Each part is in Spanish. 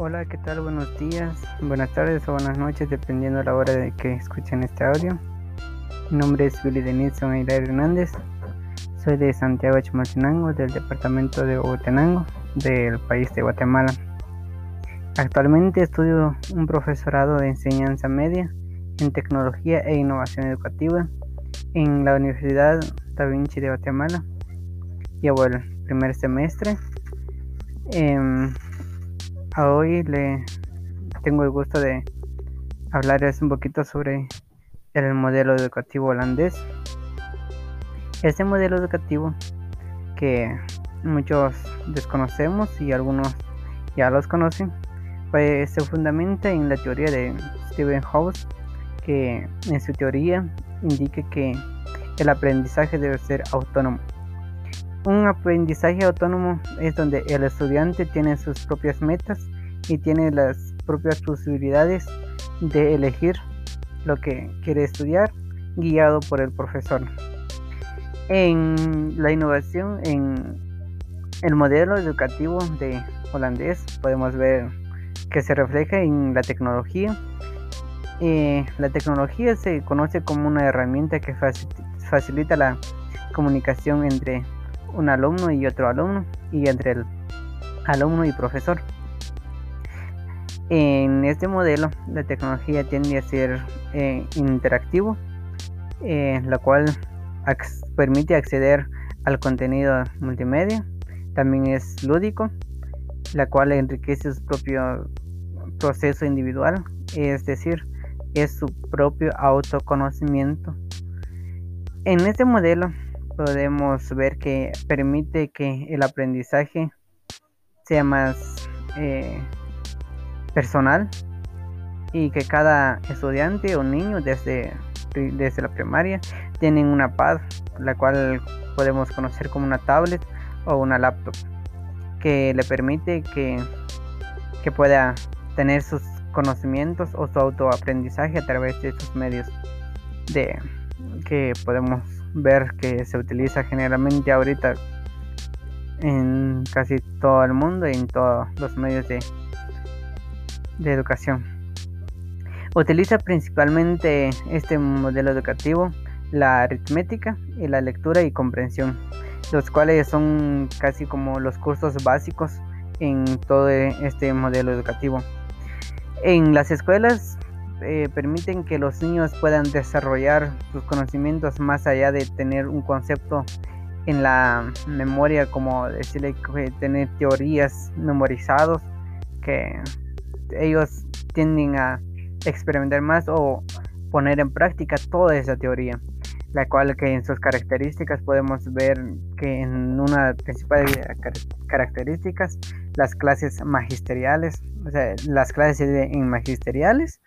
Hola, ¿qué tal? Buenos días, buenas tardes o buenas noches, dependiendo de la hora de que escuchen este audio. Mi nombre es Billy Denison Aguilar Hernández. Soy de Santiago Chimaltenango, del departamento de Huehuetenango, del país de Guatemala. Actualmente estudio un profesorado de enseñanza media en tecnología e innovación educativa en la Universidad Da Vinci de Guatemala. Llevo el primer semestre. Hoy le tengo el gusto de hablarles un poquito sobre el modelo educativo holandés. Este modelo educativo que muchos desconocemos y algunos ya los conocen, pues se fundamenta en la teoría de Stephen House, que en su teoría indica que el aprendizaje debe ser autónomo. Un aprendizaje autónomo es donde el estudiante tiene sus propias metas y tiene las propias posibilidades de elegir lo que quiere estudiar guiado por el profesor. En la innovación, en el modelo educativo de holandés, podemos ver que se refleja en la tecnología. Eh, la tecnología se conoce como una herramienta que facilita la comunicación entre un alumno y otro alumno y entre el alumno y profesor. En este modelo, la tecnología tiende a ser eh, interactivo, eh, la cual permite acceder al contenido multimedia. También es lúdico, la cual enriquece su propio proceso individual, es decir, es su propio autoconocimiento. En este modelo, podemos ver que permite que el aprendizaje sea más eh, personal y que cada estudiante o niño desde, desde la primaria tienen una pad, la cual podemos conocer como una tablet o una laptop, que le permite que, que pueda tener sus conocimientos o su autoaprendizaje a través de estos medios de que podemos ver que se utiliza generalmente ahorita en casi todo el mundo y en todos los medios de, de educación. Utiliza principalmente este modelo educativo la aritmética y la lectura y comprensión, los cuales son casi como los cursos básicos en todo este modelo educativo. En las escuelas eh, permiten que los niños puedan desarrollar sus conocimientos más allá de tener un concepto en la memoria, como decirle que tener teorías memorizados, que ellos tienden a experimentar más o poner en práctica toda esa teoría, la cual que en sus características podemos ver que en una principal características las clases magisteriales, o sea, las clases en magisteriales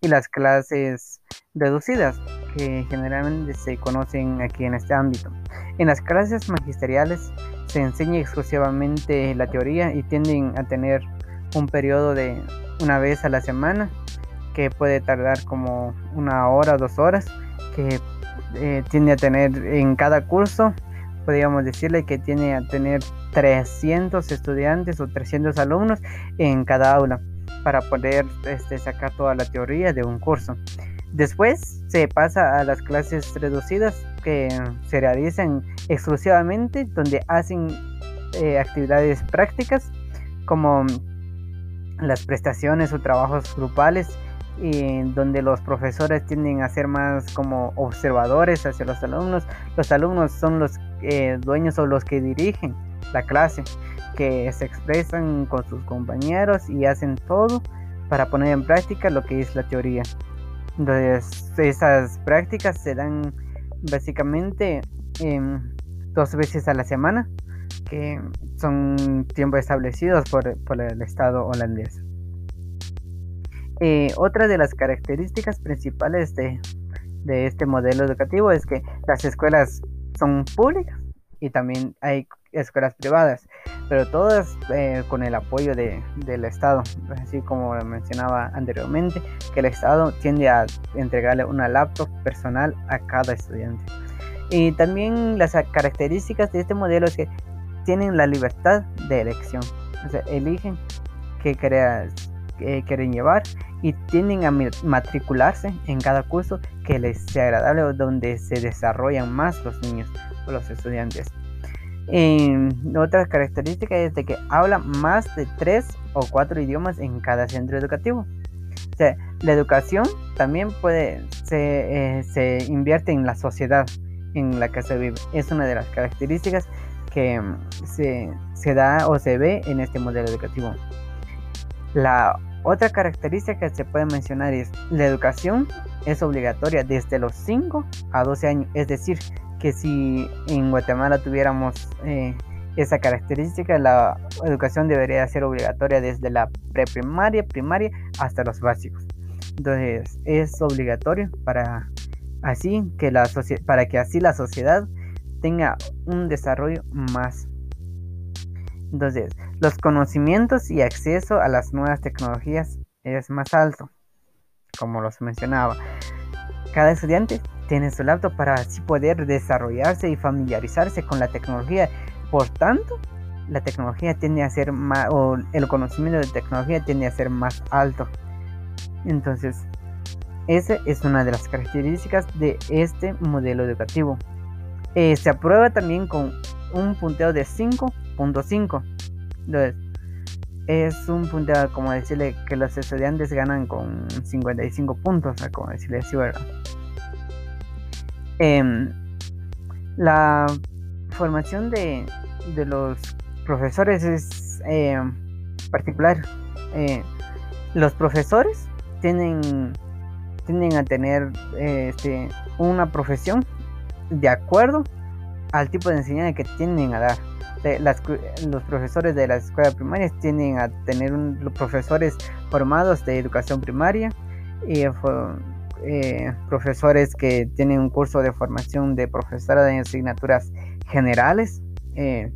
y las clases reducidas que generalmente se conocen aquí en este ámbito. En las clases magisteriales se enseña exclusivamente la teoría y tienden a tener un periodo de una vez a la semana que puede tardar como una hora dos horas que eh, tiende a tener en cada curso podríamos decirle que tiene a tener 300 estudiantes o 300 alumnos en cada aula para poder este, sacar toda la teoría de un curso. Después se pasa a las clases reducidas que se realizan exclusivamente donde hacen eh, actividades prácticas como las prestaciones o trabajos grupales y donde los profesores tienden a ser más como observadores hacia los alumnos. Los alumnos son los eh, dueños o los que dirigen la clase que se expresan con sus compañeros y hacen todo para poner en práctica lo que es la teoría. Entonces, esas prácticas se dan básicamente dos veces a la semana, que son tiempos establecidos por, el Estado holandés. Eh, otra de las características principales de, de este modelo educativo es que las escuelas son públicas y también hay escuelas privadas, pero todas eh, con el apoyo de, del Estado, así como mencionaba anteriormente, que el Estado tiende a entregarle una laptop personal a cada estudiante. Y también las características de este modelo es que tienen la libertad de elección, o sea, eligen que, quieren llevar y tienden a matricularse en cada curso que les sea agradable o donde se desarrollan más los niños o los estudiantes. Otra característica es de que habla más de tres o cuatro idiomas en cada centro educativo. la educación también puede se, eh, invierte en la sociedad en la que se vive. Es una de las características que se, se da o se ve en este modelo educativo. La otra característica que se puede mencionar es la educación es obligatoria desde los 5 a 12 años. Es decir, que si en Guatemala tuviéramos eh, esa característica, la educación debería ser obligatoria desde la preprimaria, primaria hasta los básicos. Entonces es obligatorio para así que la para que así la sociedad tenga un desarrollo más. Entonces, los conocimientos y acceso a las nuevas tecnologías es más alto, como los mencionaba. Cada estudiante tiene su laptop para así poder desarrollarse y familiarizarse con la tecnología. Por tanto, la tecnología tiende a ser más, o el conocimiento de tecnología tiende a ser más alto. Entonces, esa es una de las características de este modelo educativo. Eh, se aprueba también con un punteo de 5.5. Entonces, es un punteo, como decirle, que los estudiantes ganan con 55 puntos, como decirle así, ¿verdad? Em, la formación de, los profesores es em, particular. Eh, los profesores tienen, tienden a tener este, una profesión de acuerdo al tipo de enseñanza que tienden a dar. Los profesores de las escuelas primarias tienden a tener un, profesores formados de educación primaria y eh, profesores que tienen un curso de formación de profesora de asignaturas generales. Eh,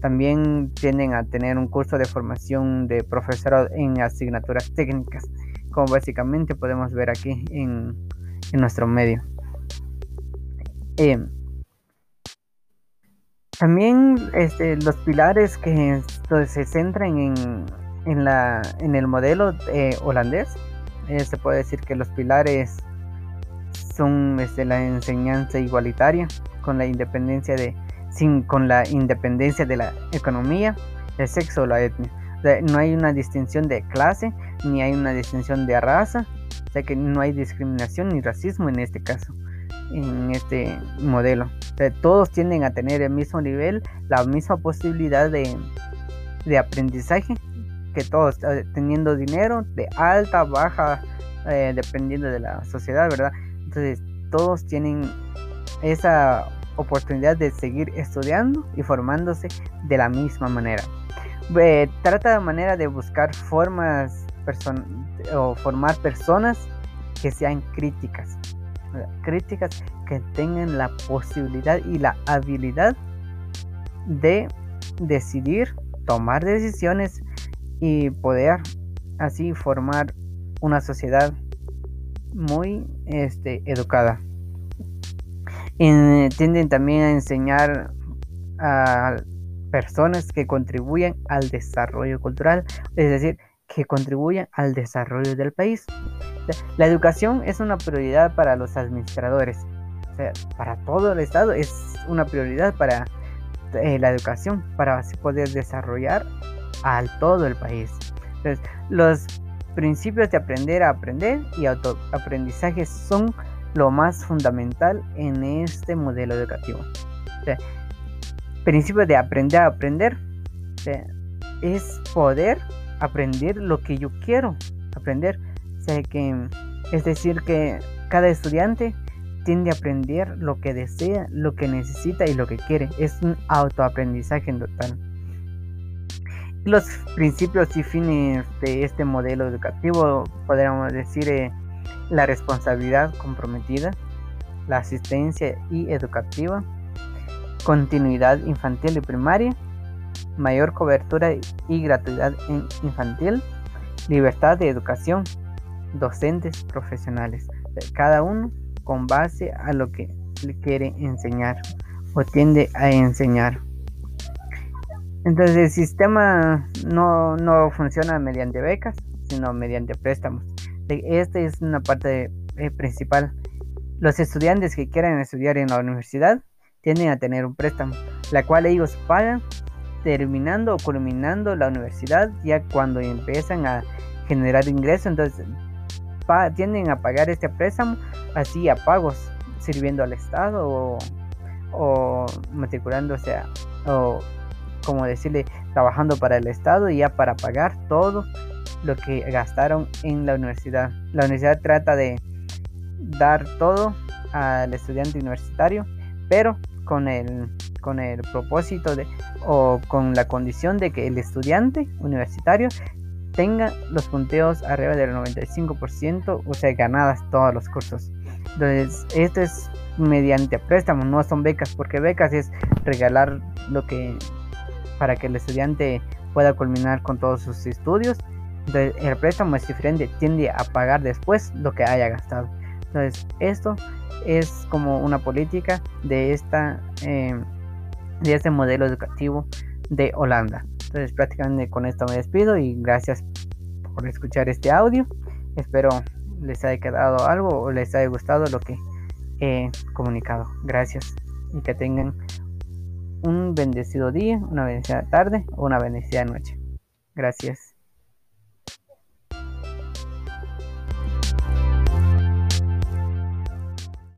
también tienden a tener un curso de formación de profesora en asignaturas técnicas, como básicamente podemos ver aquí en, en nuestro medio. Eh, también este, los pilares que se centran en, en, la, en el modelo eh, holandés, eh, se puede decir que los pilares son este, la enseñanza igualitaria con la independencia de sin, con la independencia de la economía, el sexo o la etnia. no hay una distinción de clase ni hay una distinción de raza, o sea que no hay discriminación ni racismo en este caso en este modelo. todos tienden a tener el mismo nivel, la misma posibilidad de, aprendizaje que todos, eh, teniendo dinero de alta, baja, eh, dependiendo de la sociedad, ¿verdad? Entonces, todos tienen esa oportunidad de seguir estudiando y formándose de la misma manera. trata de manera de buscar formas o formar personas que sean críticas, críticas que tengan la posibilidad y la habilidad de decidir, tomar decisiones y poder así formar una sociedad muy este, educada. tienden también a enseñar a personas que contribuyen al desarrollo cultural, es decir, que contribuyen al desarrollo del país. La educación es una prioridad para los administradores. Para todo el Estado es una prioridad para eh, la educación, para poder desarrollar al todo el país. Los principios de aprender a aprender y autoaprendizaje son lo más fundamental en este modelo educativo. O sea, principio de aprender a aprender es poder aprender lo que yo quiero aprender es decir, que cada estudiante tiende a aprender lo que desea, lo que necesita y lo que quiere. Es un autoaprendizaje en total. Los principios y fines de este modelo educativo, podríamos decir, eh, la responsabilidad comprometida, la asistencia y educativa, continuidad infantil y primaria, mayor cobertura y gratuidad infantil, libertad de educación, docentes profesionales, cada uno con base a lo que quiere enseñar o tiende a enseñar. Entonces el sistema no, no funciona mediante becas, sino mediante préstamos. Esta es una parte eh, principal. Los estudiantes que quieran estudiar en la universidad tienden a tener un préstamo, la cual ellos pagan terminando o culminando la universidad, ya cuando empiezan a generar ingresos, entonces tienden a pagar este préstamo así a pagos, sirviendo al Estado o, o matriculándose o como decirle, trabajando para el Estado y ya para pagar todo lo que gastaron en la universidad. La universidad trata de dar todo al estudiante universitario, pero con el, con el propósito de, o con la condición de que el estudiante universitario tenga los punteos arriba del 95%, o sea, ganadas todos los cursos. Entonces, esto es mediante préstamos, no son becas, porque becas es regalar lo que para que el estudiante pueda culminar con todos sus estudios. Entonces el préstamo es diferente, tiende a pagar después lo que haya gastado. Entonces esto es como una política de, esta, eh, de este modelo educativo de Holanda. Entonces prácticamente con esto me despido y gracias por escuchar este audio. Espero les haya quedado algo o les haya gustado lo que he comunicado. Gracias y que tengan un bendecido día, una bendecida tarde o una bendecida noche. Gracias.